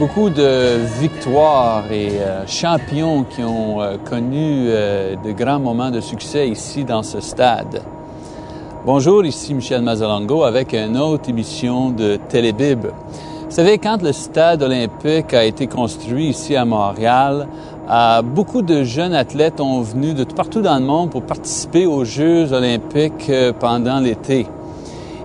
beaucoup de victoires et euh, champions qui ont euh, connu euh, de grands moments de succès ici dans ce stade. Bonjour, ici Michel Mazzalongo avec une autre émission de Télébib. Vous savez, quand le stade olympique a été construit ici à Montréal, beaucoup de jeunes athlètes ont venu de partout dans le monde pour participer aux Jeux olympiques pendant l'été.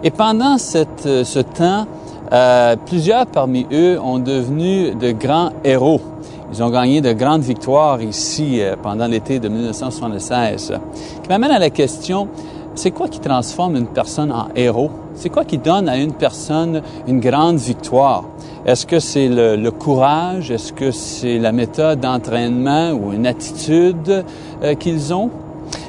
Et pendant ce temps, euh, plusieurs parmi eux ont devenu de grands héros. Ils ont gagné de grandes victoires ici euh, pendant l'été de 1976. Qui m'amène à la question, c'est quoi qui transforme une personne en héros? C'est quoi qui donne à une personne une grande victoire? Est-ce que c'est le, courage? Est-ce que c'est la méthode d'entraînement ou une attitude euh, qu'ils ont?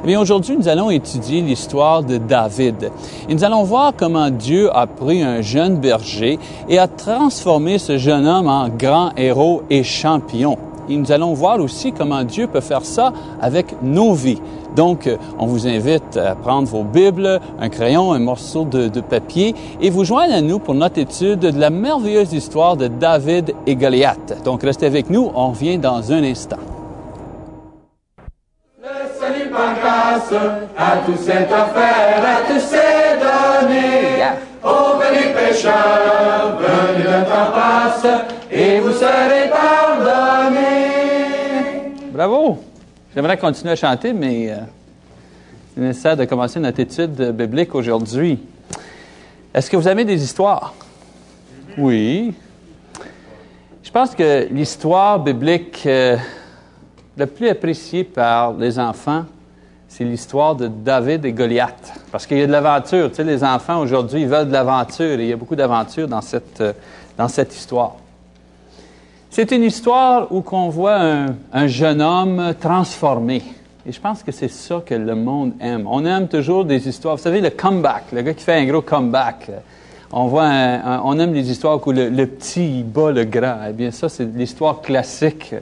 Eh bien, aujourd'hui, nous allons étudier l'histoire de David. Et nous allons voir comment Dieu a pris un jeune berger et a transformé ce jeune homme en grand héros et champion. Et nous allons voir aussi comment Dieu peut faire ça avec nos vies. Donc, euh, on vous invite à prendre vos Bibles, un crayon, un morceau de, de, papier et vous joindre à nous pour notre étude de la merveilleuse histoire de David et Goliath. Donc, restez avec nous, on revient dans un instant à tous cette affaire, à tous ces données. Ô venez pécheurs, venez le temps passe, et vous serez pardonnés. Bravo! J'aimerais continuer à chanter, mais euh, c'est nécessaire de commencer notre étude biblique aujourd'hui. Est-ce que vous avez des histoires? Oui. Je pense que l'histoire biblique euh, la plus appréciée par les enfants, c'est l'histoire de David et Goliath. Parce qu'il y a de l'aventure. Tu les enfants aujourd'hui, veulent de l'aventure et il y a beaucoup d'aventure dans cette, euh, dans cette histoire. C'est une histoire où on voit un, un, jeune homme transformé. Et je pense que c'est ça que le monde aime. On aime toujours des histoires. Vous savez, le comeback, le gars qui fait un gros comeback. On voit, on aime les histoires où le, le, petit bat le grand. Eh bien, ça, c'est l'histoire classique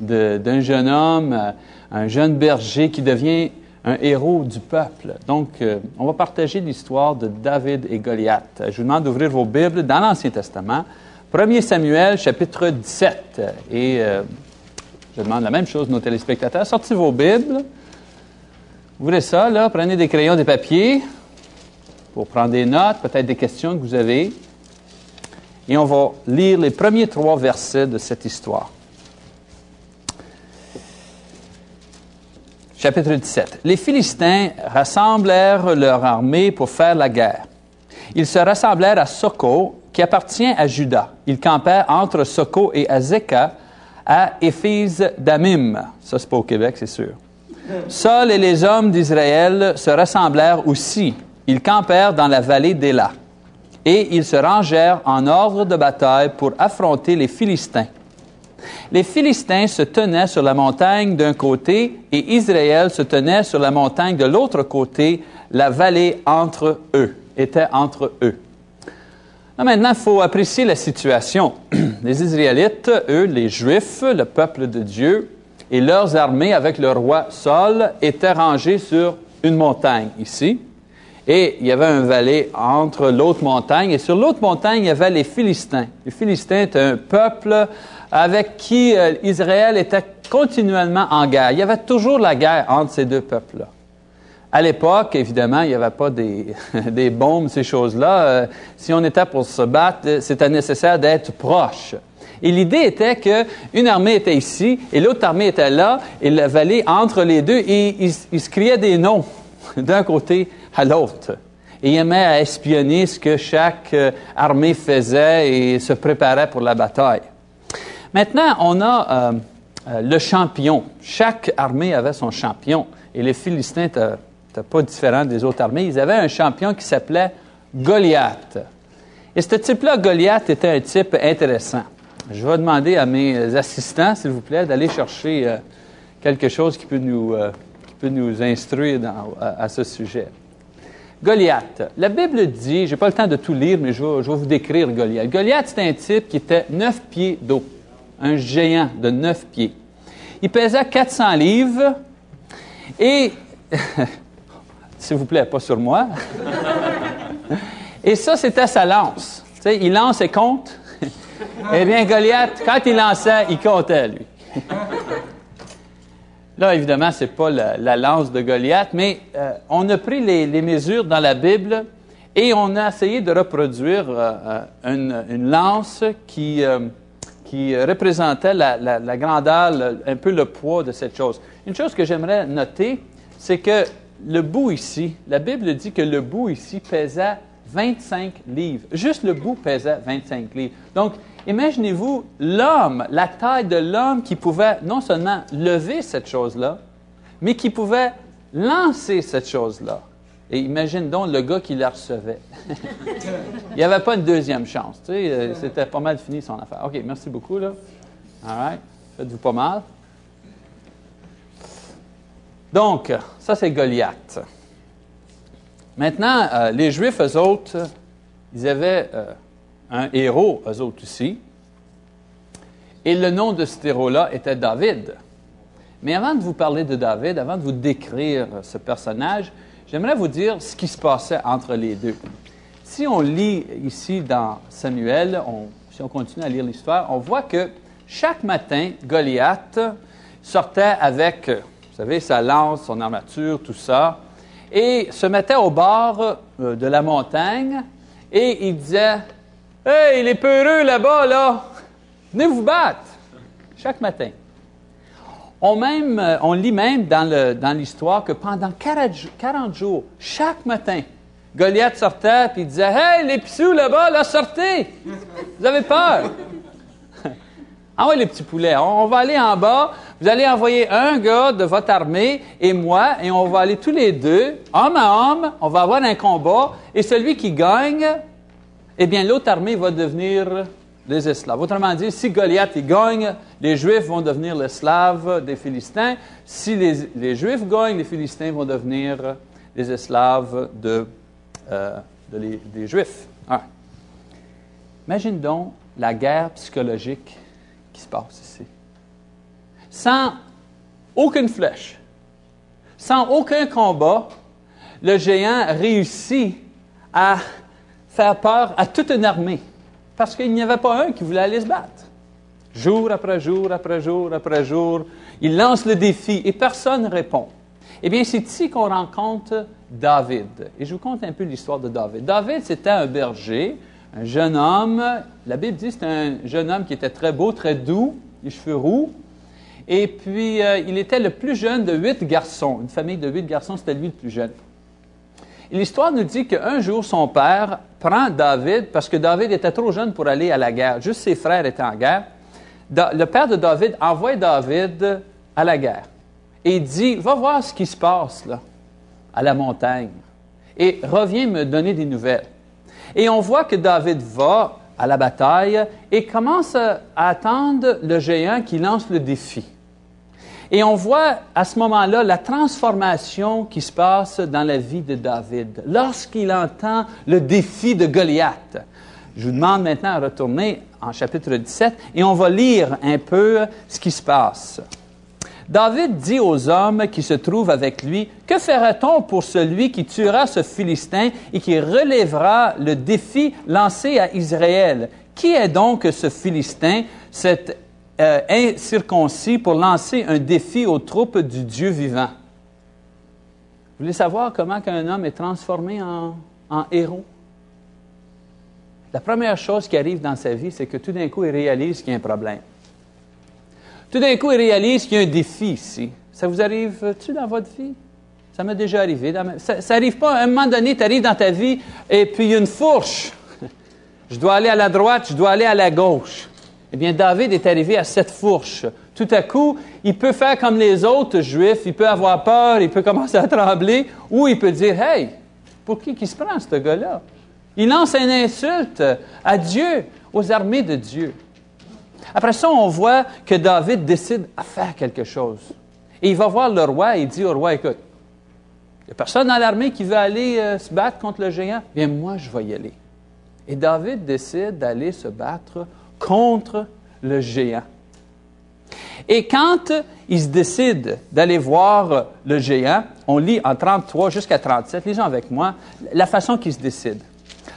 d'un jeune homme, un jeune berger qui devient un héros du peuple. Donc, euh, on va partager l'histoire de David et Goliath. Je vous demande d'ouvrir vos Bibles dans l'Ancien Testament, 1 Samuel, chapitre 17. Et euh, je demande la même chose à nos téléspectateurs. Sortez vos Bibles. Ouvrez ça, là. Prenez des crayons, des papiers pour prendre des notes, peut-être des questions que vous avez. Et on va lire les premiers trois versets de cette histoire. Chapitre 17. Les Philistins rassemblèrent leur armée pour faire la guerre. Ils se rassemblèrent à Soko, qui appartient à Juda. Ils campèrent entre Soko et Azekah, à Éphes d'Amim. Ça, c'est pas au Québec, c'est sûr. Saul et les hommes d'Israël se rassemblèrent aussi. Ils campèrent dans la vallée d'Éla. Et ils se rangèrent en ordre de bataille pour affronter les Philistins. Les Philistins se tenaient sur la montagne d'un côté et Israël se tenait sur la montagne de l'autre côté. La vallée entre eux était entre eux. maintenant, il faut apprécier la situation. Les Israélites, eux, les Juifs, le peuple de Dieu, et leurs armées avec le roi Saul étaient rangés sur une montagne ici. Et il y avait un vallée entre l'autre montagne. Et sur l'autre montagne, il y avait les Philistins. Les Philistins étaient un peuple avec qui euh, Israël était continuellement en guerre. Il y avait toujours la guerre entre ces deux peuples-là. À l'époque, évidemment, il n'y avait pas des, bombes, ces choses-là. Euh, si on était pour se battre, c'était nécessaire d'être proche. Et l'idée était qu'une armée était ici et l'autre armée était là, et la vallée entre les deux, et ils, se criaient des noms d'un côté à l'autre. Et ils aimaient à espionner ce que chaque euh, armée faisait et se préparait pour la bataille. Maintenant, on a euh, euh, le champion. Chaque armée avait son champion. Et les Philistins n'étaient pas différents des autres armées. Ils avaient un champion qui s'appelait Goliath. Et ce type-là, Goliath, était un type intéressant. Je vais demander à mes assistants, s'il vous plaît, d'aller chercher euh, quelque chose qui peut nous, peut nous instruire à, ce sujet. Goliath. La Bible dit, je n'ai pas le temps de tout lire, mais je vais, je vais vous décrire Goliath. Goliath, c'était un type qui était neuf pieds d'eau un géant de neuf pieds. Il pesait 400 livres et, s'il vous plaît, pas sur moi. et ça, c'était sa lance. il lance et compte. Eh bien, Goliath, quand il lançait, il comptait, lui. Là, évidemment, ce n'est pas la, lance de Goliath, mais euh, on a pris les, mesures dans la Bible et on a essayé de reproduire euh, euh, une, lance qui, qui représentait la, la, grandeur, un peu le poids de cette chose. Une chose que j'aimerais noter, c'est que le bout ici, la Bible dit que le bout ici pesait 25 livres. Juste le bout pesait 25 livres. Donc, Imaginez-vous l'homme, la taille de l'homme qui pouvait non seulement lever cette chose-là, mais qui pouvait lancer cette chose-là. Et imagine donc le gars qui la recevait. Il n'y avait pas une deuxième chance. Euh, c'était pas mal fini son affaire. OK, merci beaucoup. Là. All right. Faites-vous pas mal. Donc, ça, c'est Goliath. Maintenant, euh, les Juifs, eux autres, ils avaient euh, un héros, eux autres aussi. Et le nom de cet héros-là était David. Mais avant de vous parler de David, avant de vous décrire ce personnage, j'aimerais vous dire ce qui se passait entre les deux. Si on lit ici dans Samuel, si on continue à lire l'histoire, on voit que chaque matin, Goliath sortait avec, vous savez, sa lance, son armature, tout ça, et se mettait au bord euh, de la montagne et il disait Hey, les peureux là-bas, là, venez vous battre chaque matin. Euh, on lit même dans l'histoire que pendant 40, jours, chaque matin, Goliath sortait et disait Hey, les pissous là-bas, là, sortez! Vous avez peur? Ah oui, les petits poulets, on, va aller en bas. Vous allez envoyer un gars de votre armée et moi, et on va aller tous les deux, homme à homme, on va avoir un combat, et celui qui gagne, eh bien, l'autre armée va devenir des esclaves. Autrement dit, si Goliath gagne, les Juifs vont devenir l'esclave des Philistins. Si les, Juifs gagnent, les Philistins vont devenir les esclaves euh, des Juifs. Imagine donc la guerre psychologique qui se passe ici. Sans aucune flèche, sans aucun combat, le géant réussit à faire peur à toute une armée, parce qu'il n'y avait pas un qui voulait aller se battre. Jour après jour, après jour, après jour, il lance le défi et personne ne répond. Eh bien, c'est ici qu'on rencontre David. Et je vous conte un peu l'histoire de David. David, c'était un berger, un jeune homme. La Bible dit que c'était un jeune homme qui était très beau, très doux, les cheveux roux. Et puis, euh, il était le plus jeune de huit garçons. Une famille de huit garçons, c'était lui le plus jeune. L'histoire nous dit qu'un jour, son père prend David, parce que David était trop jeune pour aller à la guerre. Juste ses frères étaient en guerre. le père de David envoie David à la guerre. Et dit, va voir ce qui se passe à la montagne. Et reviens me donner des nouvelles. Et on voit que David va à la bataille et commence à attendre le géant qui lance le défi. Et on voit à ce moment-là la transformation qui se passe dans la vie de David lorsqu'il entend le défi de Goliath. Je vous demande maintenant de retourner en chapitre 17 et on va lire un peu ce qui se passe. David dit aux hommes qui se trouvent avec lui, Que fera-t-on pour celui qui tuera ce Philistin et qui relèvera le défi lancé à Israël? Qui est donc ce Philistin, cet euh, incirconcis pour lancer un défi aux troupes du Dieu vivant. Vous voulez savoir comment un homme est transformé en, en héros? La première chose qui arrive dans sa vie, c'est que tout d'un coup, il réalise qu'il y a un problème. Tout d'un coup, il réalise qu'il y a un défi ici. Ça vous arrive-tu dans votre vie? Ça m'est déjà arrivé. Ça n'arrive pas, à un moment donné, tu arrives dans ta vie et puis il y a une fourche. je dois aller à la droite, je dois aller à la gauche. Eh bien, David est arrivé à cette fourche. Tout à coup, il peut faire comme les autres juifs, il peut avoir peur, il peut commencer à trembler, ou il peut dire, Hey, pour qui qui se prend ce gars-là? Il lance une insulte à Dieu, aux armées de Dieu. Après ça, on voit que David décide à faire quelque chose. Et il va voir le roi et il dit au roi, écoute, il n'y a personne dans l'armée qui veut aller euh, se battre contre le géant. Bien, moi, je vais y aller. Et David décide d'aller se battre contre le géant. Et quand il se décide d'aller voir le géant, on lit en 33 jusqu'à 37, lisons avec moi, la façon qu'il se décide.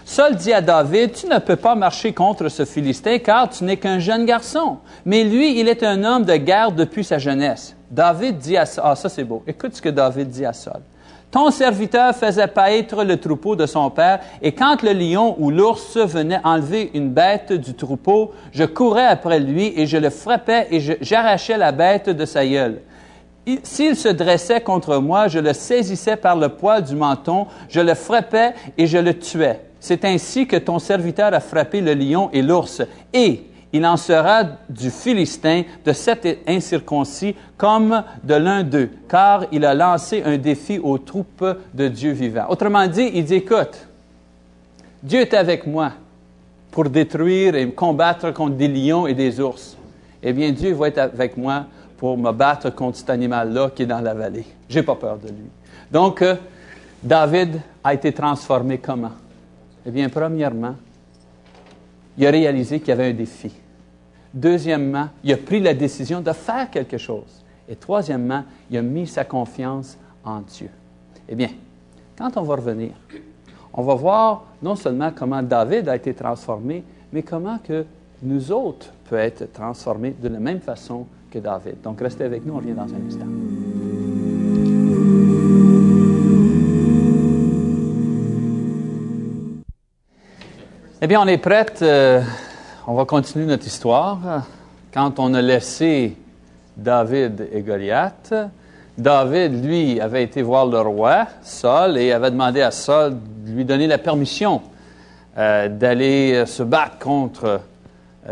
Saul dit à David, tu ne peux pas marcher contre ce Philistin car tu n'es qu'un jeune garçon. Mais lui, il est un homme de guerre depuis sa jeunesse. David dit à Saul, ah ça c'est beau, écoute ce que David dit à Saul. Ton serviteur faisait paître le troupeau de son père, et quand le lion ou l'ours venait enlever une bête du troupeau, je courais après lui et je le frappais et j'arrachais la bête de sa gueule. S'il se dressait contre moi, je le saisissais par le poil du menton, je le frappais et je le tuais. C'est ainsi que ton serviteur a frappé le lion et l'ours. Et il en sera du Philistin, de cet incirconcis, comme de l'un d'eux, car il a lancé un défi aux troupes de Dieu vivant. Autrement dit, il dit, écoute, Dieu est avec moi pour détruire et combattre contre des lions et des ours. Eh bien, Dieu va être avec moi pour me battre contre cet animal-là qui est dans la vallée. J'ai pas peur de lui. Donc, euh, David a été transformé comment? Eh bien, premièrement, il a réalisé qu'il y avait un défi. Deuxièmement, il a pris la décision de faire quelque chose. Et troisièmement, il a mis sa confiance en Dieu. Eh bien, quand on va revenir, on va voir non seulement comment David a été transformé, mais comment que nous autres peut être transformés de la même façon que David. Donc restez avec nous, on revient dans un instant. Eh bien, on est prête. Euh, on va continuer notre histoire. Quand on a laissé David et Goliath, David, lui, avait été voir le roi, Saul, et avait demandé à Saul de lui donner la permission euh, d'aller se battre contre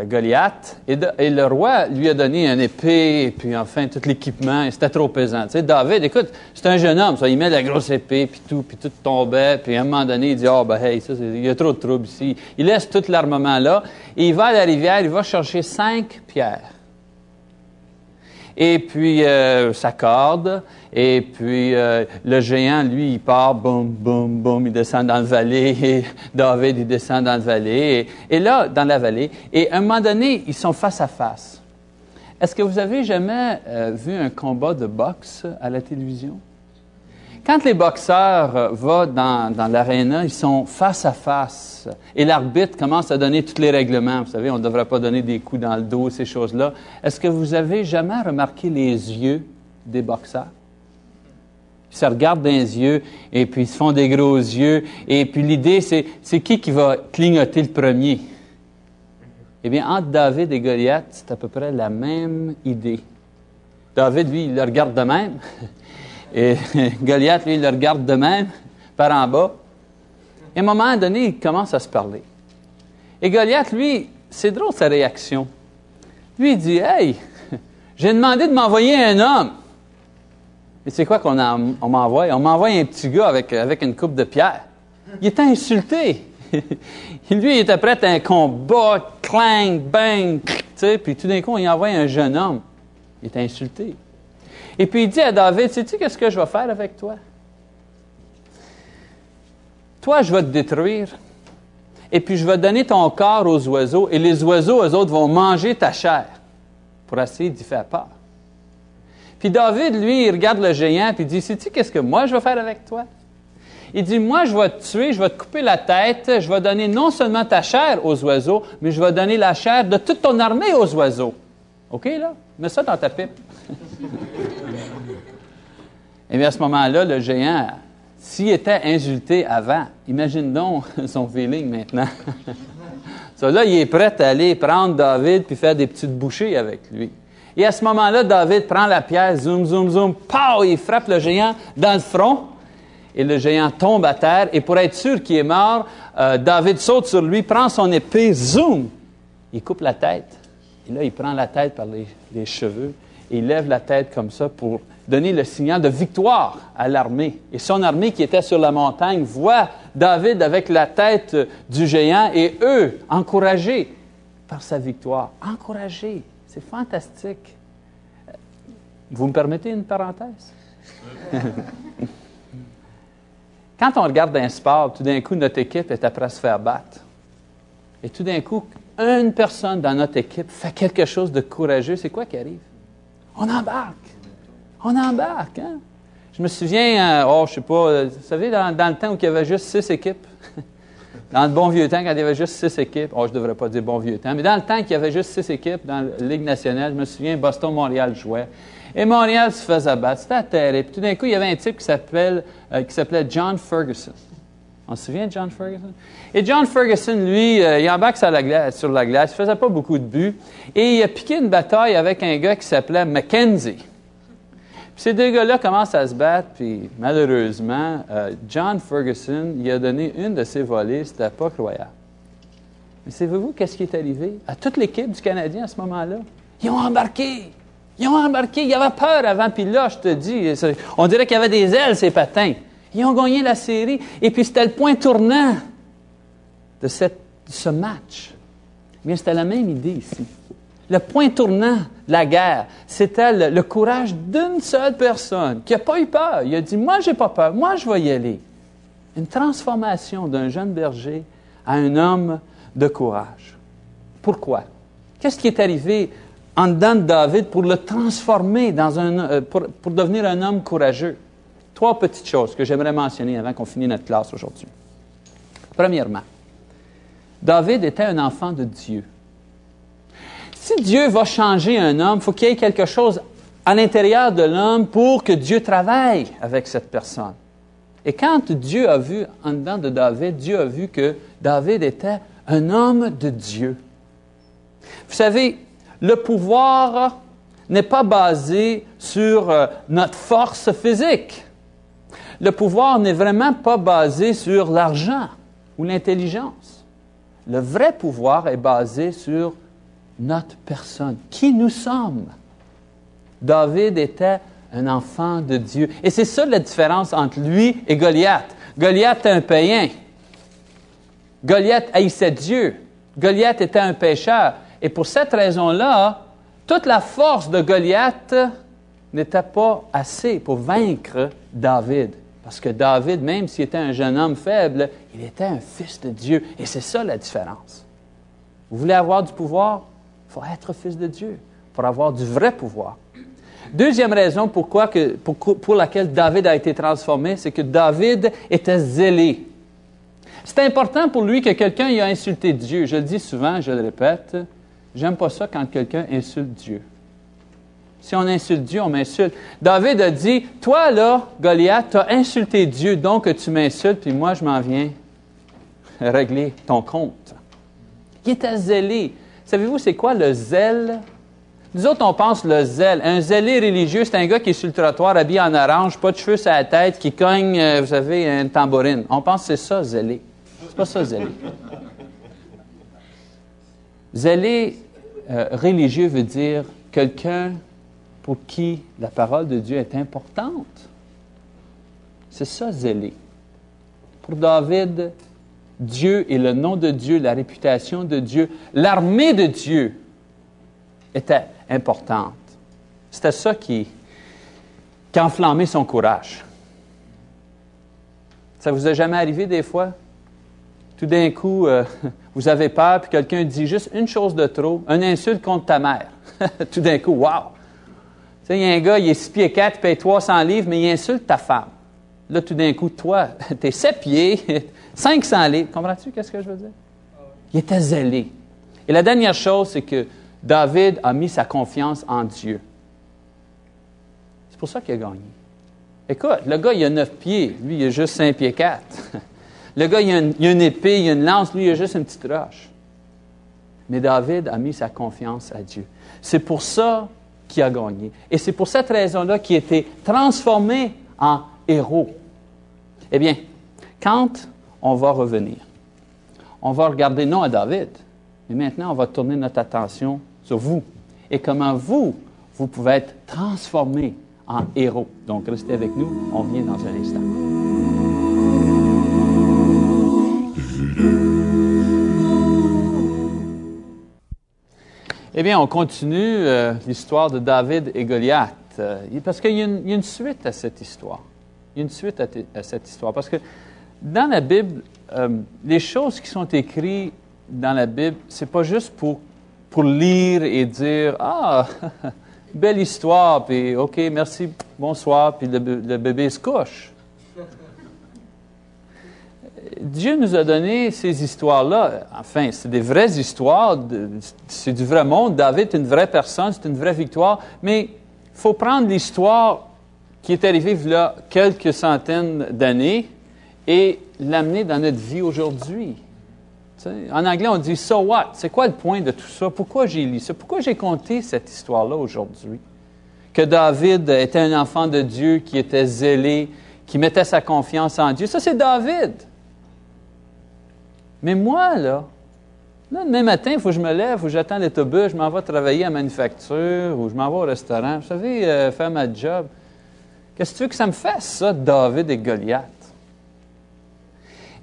Goliath. Et, le roi lui a donné un épée, et puis enfin tout l'équipement, et c'était trop pesant. David, écoute, c'est un jeune homme, ça, il met la grosse épée, puis tout, puis tout tombait, puis à un moment donné, il dit, oh, ben, hey, il y a trop de troubles ici. Il laisse tout l'armement là, et il va à la rivière, il va chercher cinq pierres. Et puis, euh, sa corde, et puis euh, le géant, lui, il part, boum, boum, boum, il descend dans la vallée, David, il descend dans la vallée, et, là, dans la vallée, et à un moment donné, ils sont face à face. Est-ce que vous avez jamais euh, vu un combat de boxe à la télévision? Quand les boxeurs euh, vont dans, dans ils sont face à face et l'arbitre commence à donner tous les règlements. Vous savez, on ne devrait pas donner des coups dans le dos, ces choses-là. Est-ce que vous avez jamais remarqué les yeux des boxeurs? Ils se regardent dans les yeux et puis ils se font des gros yeux. Et puis l'idée, c'est, c'est qui qui va clignoter le premier? Eh bien, entre David et Goliath, c'est à peu près la même idée. David, lui, il le regarde de même. Et Goliath, lui, il le regarde de même, par en bas. Et à un moment donné, il commence à se parler. Et Goliath, lui, c'est drôle sa réaction. Lui, il dit Hey, j'ai demandé de m'envoyer un homme. Et c'est quoi qu'on m'envoie? On m'envoie un petit gars avec, avec une coupe de pierre. Il était insulté. lui, il était prêt à un combat, clang, bang, puis tout d'un coup, il envoie un jeune homme. Il était insulté. Et puis il dit à David, sais-tu qu'est-ce que je vais faire avec toi? Toi, je vais te détruire. Et puis je vais donner ton corps aux oiseaux. Et les oiseaux, eux autres, vont manger ta chair pour essayer d'y faire peur. Puis David, lui, il regarde le géant puis il dit, sais-tu qu'est-ce que moi je vais faire avec toi? Il dit, moi, je vais te tuer, je vais te couper la tête, je vais donner non seulement ta chair aux oiseaux, mais je vais donner la chair de toute ton armée aux oiseaux. OK, là? Mets ça dans ta pipe. Et bien à ce moment-là, le géant, s'il était insulté avant, imagine donc son feeling maintenant. Ça, là, il est prêt à aller prendre David puis faire des petites bouchées avec lui. Et à ce moment-là, David prend la pierre, zoom, zoom, zoom, pow, il frappe le géant dans le front. Et le géant tombe à terre. Et pour être sûr qu'il est mort, euh, David saute sur lui, prend son épée, zoom, il coupe la tête. Et là, il prend la tête par les cheveux et il lève la tête comme ça pour donner le signal de victoire à l'armée. Et son armée qui était sur la montagne voit David avec la tête du géant et eux encouragés par sa victoire. Encouragés. C'est fantastique. Vous me permettez une parenthèse? Quand on regarde un sport, tout d'un coup, notre équipe est après se faire battre. Et tout d'un coup, une personne dans notre équipe fait quelque chose de courageux. C'est quoi qui arrive? On embarque. On embarque. Hein? Je me souviens, euh, oh, je sais pas, euh, vous savez, dans, le temps où il y avait juste six équipes, Dans le bon vieux temps, quand il y avait juste six équipes, oh, je ne devrais pas dire bon vieux temps, mais dans le temps qu'il y avait juste six équipes dans la Ligue nationale, je me souviens, Boston-Montréal jouait. Et Montréal se faisait battre. C'était terrible. Puis tout d'un coup, il y avait un type qui s'appelait, euh, qui s'appelait John Ferguson. On se souvient de John Ferguson? Et John Ferguson, lui, euh, il embarque sur la, glace, sur la glace, il faisait pas beaucoup de buts, et il a piqué une bataille avec un gars qui s'appelait Mackenzie. Ces deux gars-là commencent à se battre, puis malheureusement, euh, John Ferguson, il a donné une de ses volées, c'était pas croyable. Mais savez-vous qu'est-ce qui est arrivé à toute l'équipe du Canadien à ce moment-là? Ils ont embarqué! Ils ont embarqué, il y avait peur avant, puis là, je te dis, on dirait qu'il y avait des ailes, ces patins. Ils ont gagné la série. Et puis c'était le point tournant de, ce match. Mais c'était la même idée ici. Le point tournant de la guerre, c'était le, courage d'une seule personne qui n'a pas eu peur. Il a dit, moi, j'ai pas peur, moi, je vais y aller. Une transformation d'un jeune berger à un homme de courage. Pourquoi? Qu'est-ce qui est arrivé en dedans de David pour le transformer euh, pour devenir un homme courageux? Trois petites choses que j'aimerais mentionner avant qu'on finisse notre classe aujourd'hui. Premièrement, David était un enfant de Dieu. Si Dieu va changer un homme, il faut qu'il y ait quelque chose à l'intérieur de l'homme pour que Dieu travaille avec cette personne. Et quand Dieu a vu en dedans de David, Dieu a vu que David était un homme de Dieu. Vous savez, le pouvoir n'est pas basé sur euh, notre force physique le pouvoir n'est vraiment pas basé sur l'argent ou l'intelligence. Le vrai pouvoir est basé sur notre personne, qui nous sommes? David était un enfant de Dieu. Et c'est ça la différence entre lui et Goliath. Goliath était un païen. Goliath haïssait Dieu. Goliath était un pécheur. Et pour cette raison-là, toute la force de Goliath n'était pas assez pour vaincre David. Parce que David, même s'il était un jeune homme faible, il était un fils de Dieu. Et c'est ça la différence. Vous voulez avoir du pouvoir? Faut être fils de Dieu pour avoir du vrai pouvoir. Deuxième raison pour laquelle David a été transformé, c'est que David était zélé. C'est important pour lui que quelqu'un ait insulté Dieu. Je le dis souvent, je le répète, j'aime pas ça quand quelqu'un insulte Dieu. Si on insulte Dieu, on m'insulte. David a dit, toi là, Goliath, tu as insulté Dieu, donc tu m'insultes, puis moi je m'en viens régler ton compte. Il était zélé. Savez-vous, c'est quoi le zèle? Nous autres, on pense le zèle. Un zélé religieux, c'est un gars qui est sur le trottoir, habillé en orange, pas de cheveux sur la tête, qui cogne, euh, vous savez, une tambourine. On pense que c'est ça, zélé. C'est pas ça, zélé. Zélé euh, religieux veut dire quelqu'un pour qui la parole de Dieu est importante. C'est ça, zélé. Pour David, Dieu et le nom de Dieu, la réputation de Dieu, l'armée de Dieu était importante. C'était ça qui, qui enflammait son courage. Ça vous est jamais arrivé des fois? Tout d'un coup, euh, vous avez peur, puis quelqu'un dit juste une chose de trop, un insulte contre ta mère. Tout d'un coup, wow! Tu sais, il y a un gars, il est 6 pieds 4, il paye 300 livres, mais il insulte ta femme. Là, tout d'un coup, toi, tu es 7 pieds, 500 livres. Comprends-tu qu'est-ce que je veux dire? Il était zélé. Et la dernière chose, c'est que David a mis sa confiance en Dieu. C'est pour ça qu'il a gagné. Écoute, le gars, il a 9 pieds. Lui, il a juste 5 pieds 4. Le gars, il a, une, il a une épée, il a une lance. Lui, il a juste une petite roche. Mais David a mis sa confiance à Dieu. C'est pour ça qui a gagné. Et c'est pour cette raison-là qu'il a été transformé en héros. Eh bien, quand on va revenir, on va regarder non à David, mais maintenant on va tourner notre attention sur vous et comment vous, vous pouvez être transformé en héros. Donc restez avec nous, on vient dans un instant. Eh bien, on continue euh, l'histoire de David et Goliath, euh, parce qu'il y, a une suite à cette histoire. Il y a une suite à, cette histoire, parce que dans la Bible, euh, les choses qui sont écrites dans la Bible, c'est pas juste pour, pour lire et dire Ah, belle histoire, puis OK, merci, bonsoir, puis le, le bébé se couche. Dieu nous a donné ces histoires-là. Enfin, c'est des vraies histoires, c'est du vrai monde. David est une vraie personne, c'est une vraie victoire. Mais il faut prendre l'histoire qui est arrivée il y a quelques centaines d'années et l'amener dans notre vie aujourd'hui. En anglais, on dit So what? C'est quoi le point de tout ça? Pourquoi j'ai lu ça? Pourquoi j'ai compté cette histoire-là aujourd'hui? Que David était un enfant de Dieu qui était zélé, qui mettait sa confiance en Dieu. Ça, c'est David. Mais moi, là, là, demain matin, il faut que je me lève, il faut que j'attends l'autobus, je m'en vais travailler à manufacture ou je m'en vais au restaurant. Vous savez, euh, faire ma job. Qu'est-ce que tu veux que ça me fasse, ça, David et Goliath?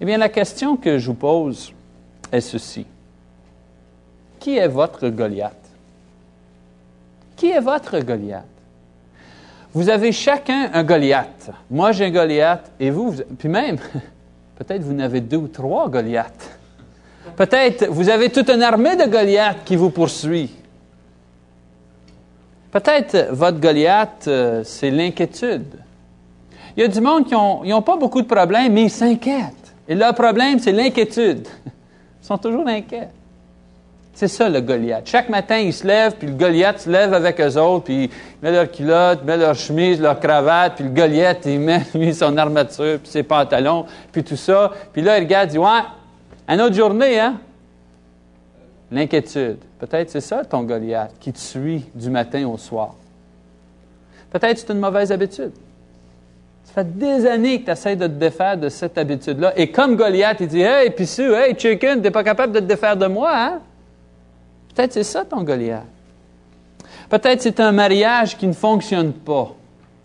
Eh bien, la question que je vous pose est ceci. Qui est votre Goliath? Qui est votre Goliath? Vous avez chacun un Goliath. Moi, j'ai un Goliath et vous, vous puis même, Peut-être vous n'avez deux ou trois Goliaths. Peut-être vous avez toute une armée de Goliaths qui vous poursuit. Peut-être votre Goliath, euh, c'est l'inquiétude. Il y a du monde qui n'ont pas beaucoup de problèmes, mais ils s'inquiètent. Et leur problème, c'est l'inquiétude. Ils sont toujours inquiets. C'est ça le Goliath. Chaque matin, ils se lèvent, puis le Goliath se lève avec eux autres, puis il met leur culotte, met leur chemise, leur cravate, puis le Goliath, il met son armature, puis ses pantalons, puis tout ça. Puis là, il regarde, il dit Ouais, une autre journée, hein? L'inquiétude. Peut-être c'est ça ton Goliath qui te suit du matin au soir. Peut-être c'est une mauvaise habitude. Ça fait des années que tu essaies de te défaire de cette habitude-là. Et comme Goliath, il dit Hey, Pissu, hey, chicken, t'es pas capable de te défaire de moi, hein? Peut-être c'est ça ton Goliath. Peut-être c'est un mariage qui ne fonctionne pas.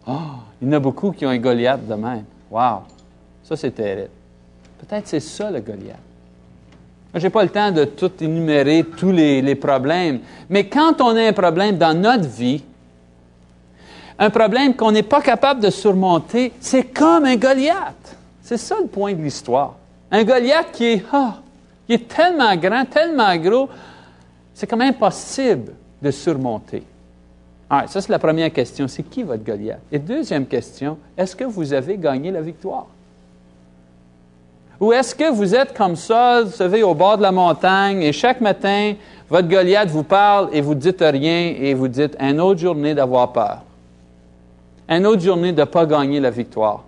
Oh, il y en a beaucoup qui ont un Goliath de même. Wow! Ça, c'est terrible. Peut-être c'est ça le Goliath. Je n'ai pas le temps de tout énumérer, tous les problèmes. Mais quand on a un problème dans notre vie, un problème qu'on n'est pas capable de surmonter, c'est comme un Goliath. C'est ça le point de l'histoire. Un Goliath qui est, oh, il est tellement grand, tellement gros, c'est quand même possible de surmonter. Alors, ça, c'est la première question. C'est qui votre Goliath? Et deuxième question, est-ce que vous avez gagné la victoire? Ou est-ce que vous êtes comme ça, vous savez, au bord de la montagne, et chaque matin, votre Goliath vous parle et vous ne dites rien et vous dites une autre journée d'avoir peur. Une autre journée de ne pas gagner la victoire.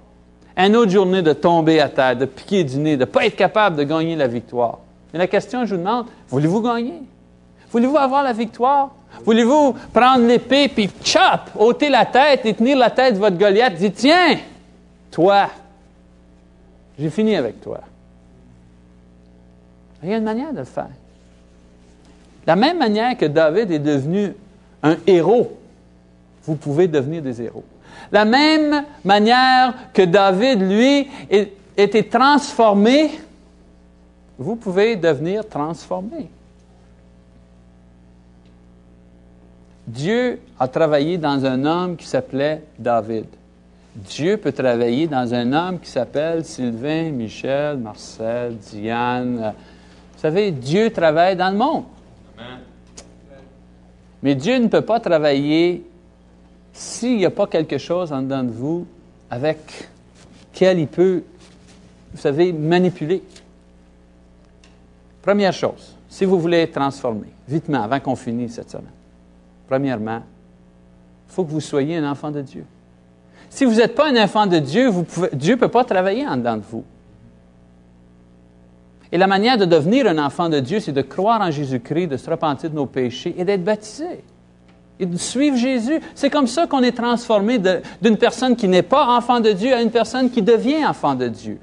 Une autre journée de tomber à terre, de piquer du nez, de ne pas être capable de gagner la victoire. Mais la question, je vous demande, voulez-vous gagner? Voulez-vous avoir la victoire? Voulez-vous prendre l'épée puis chop, ôter la tête et tenir la tête de votre Goliath? Dites, tiens, toi, j'ai fini avec toi. Il y a une manière de le faire. La même manière que David est devenu un héros, vous pouvez devenir des héros. La même manière que David, lui, était transformé, vous pouvez devenir transformé. Dieu a travaillé dans un homme qui s'appelait David. Dieu peut travailler dans un homme qui s'appelle Sylvain, Michel, Marcel, Diane. Vous savez, Dieu travaille dans le monde. Mais Dieu ne peut pas travailler s'il n'y a pas quelque chose en dedans de vous avec quel il peut, vous savez, manipuler. Première chose, si vous voulez être transformé, vitement, avant qu'on finisse cette semaine, Premièrement, il faut que vous soyez un enfant de Dieu. Si vous n'êtes pas un enfant de Dieu, Dieu ne peut pas travailler en dedans de vous. Et la manière de devenir un enfant de Dieu, c'est de croire en Jésus-Christ, de se repentir de nos péchés et d'être baptisé. De suivre Jésus. C'est comme ça qu'on est transformé d'une personne qui n'est pas enfant de Dieu à une personne qui devient enfant de Dieu.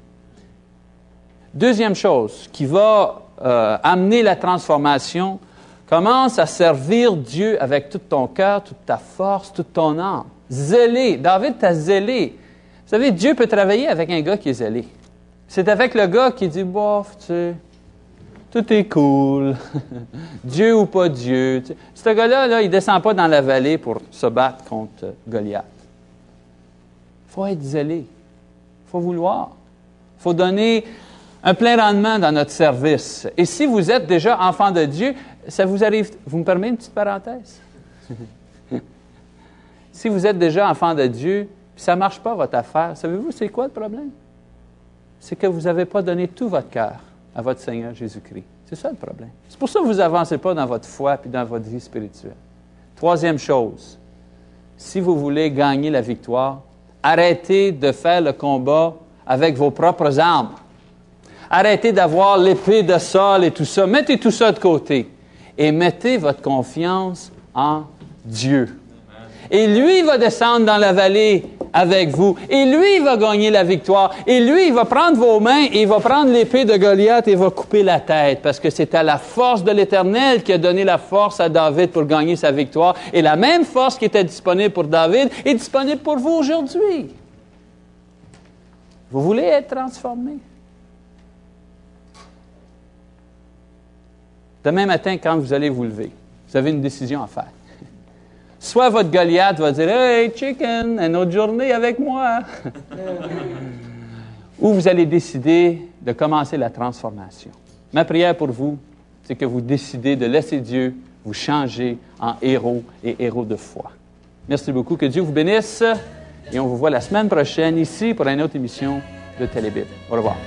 Deuxième chose qui va euh, amener la transformation, Commence à servir Dieu avec tout ton cœur, toute ta force, toute ton âme. Zélé. David t'a zélé. Vous savez, Dieu peut travailler avec un gars qui est zélé. C'est avec le gars qui dit, bof, tu tout est cool. Dieu ou pas Dieu. Ce gars-là, là, il ne descend pas dans la vallée pour se battre contre Goliath. Il faut être zélé. Il faut vouloir. Il faut donner un plein rendement dans notre service. Et si vous êtes déjà enfant de Dieu, ça vous arrive, vous me permettez une petite parenthèse? si vous êtes déjà enfant de Dieu, puis ça ne marche pas votre affaire, savez-vous c'est quoi le problème? c'est que vous n'avez pas donné tout votre cœur à votre Seigneur Jésus-Christ. C'est ça le problème. C'est pour ça que vous n'avancez pas dans votre foi et dans votre vie spirituelle. Troisième chose, si vous voulez gagner la victoire, arrêtez de faire le combat avec vos propres armes. Arrêtez d'avoir l'épée de sol et tout ça. Mettez tout ça de côté et mettez votre confiance en Dieu. Et lui va descendre dans la vallée avec vous. Et lui va gagner la victoire. Et lui, il va prendre vos mains et il va prendre l'épée de Goliath et va couper la tête. Parce que c'était la force de l'Éternel qui a donné la force à David pour gagner sa victoire. Et la même force qui était disponible pour David est disponible pour vous aujourd'hui. Vous voulez être transformé? Demain matin, quand vous allez vous lever, vous avez une décision à faire. Soit votre Goliath va dire Hey, chicken, une autre journée avec moi. Ou vous allez décider de commencer la transformation. Ma prière pour vous, c'est que vous décidez de laisser Dieu vous changer en héros et héros de foi. Merci beaucoup. Que Dieu vous bénisse. Et on vous voit la semaine prochaine ici pour une autre émission de Télébib. Au revoir.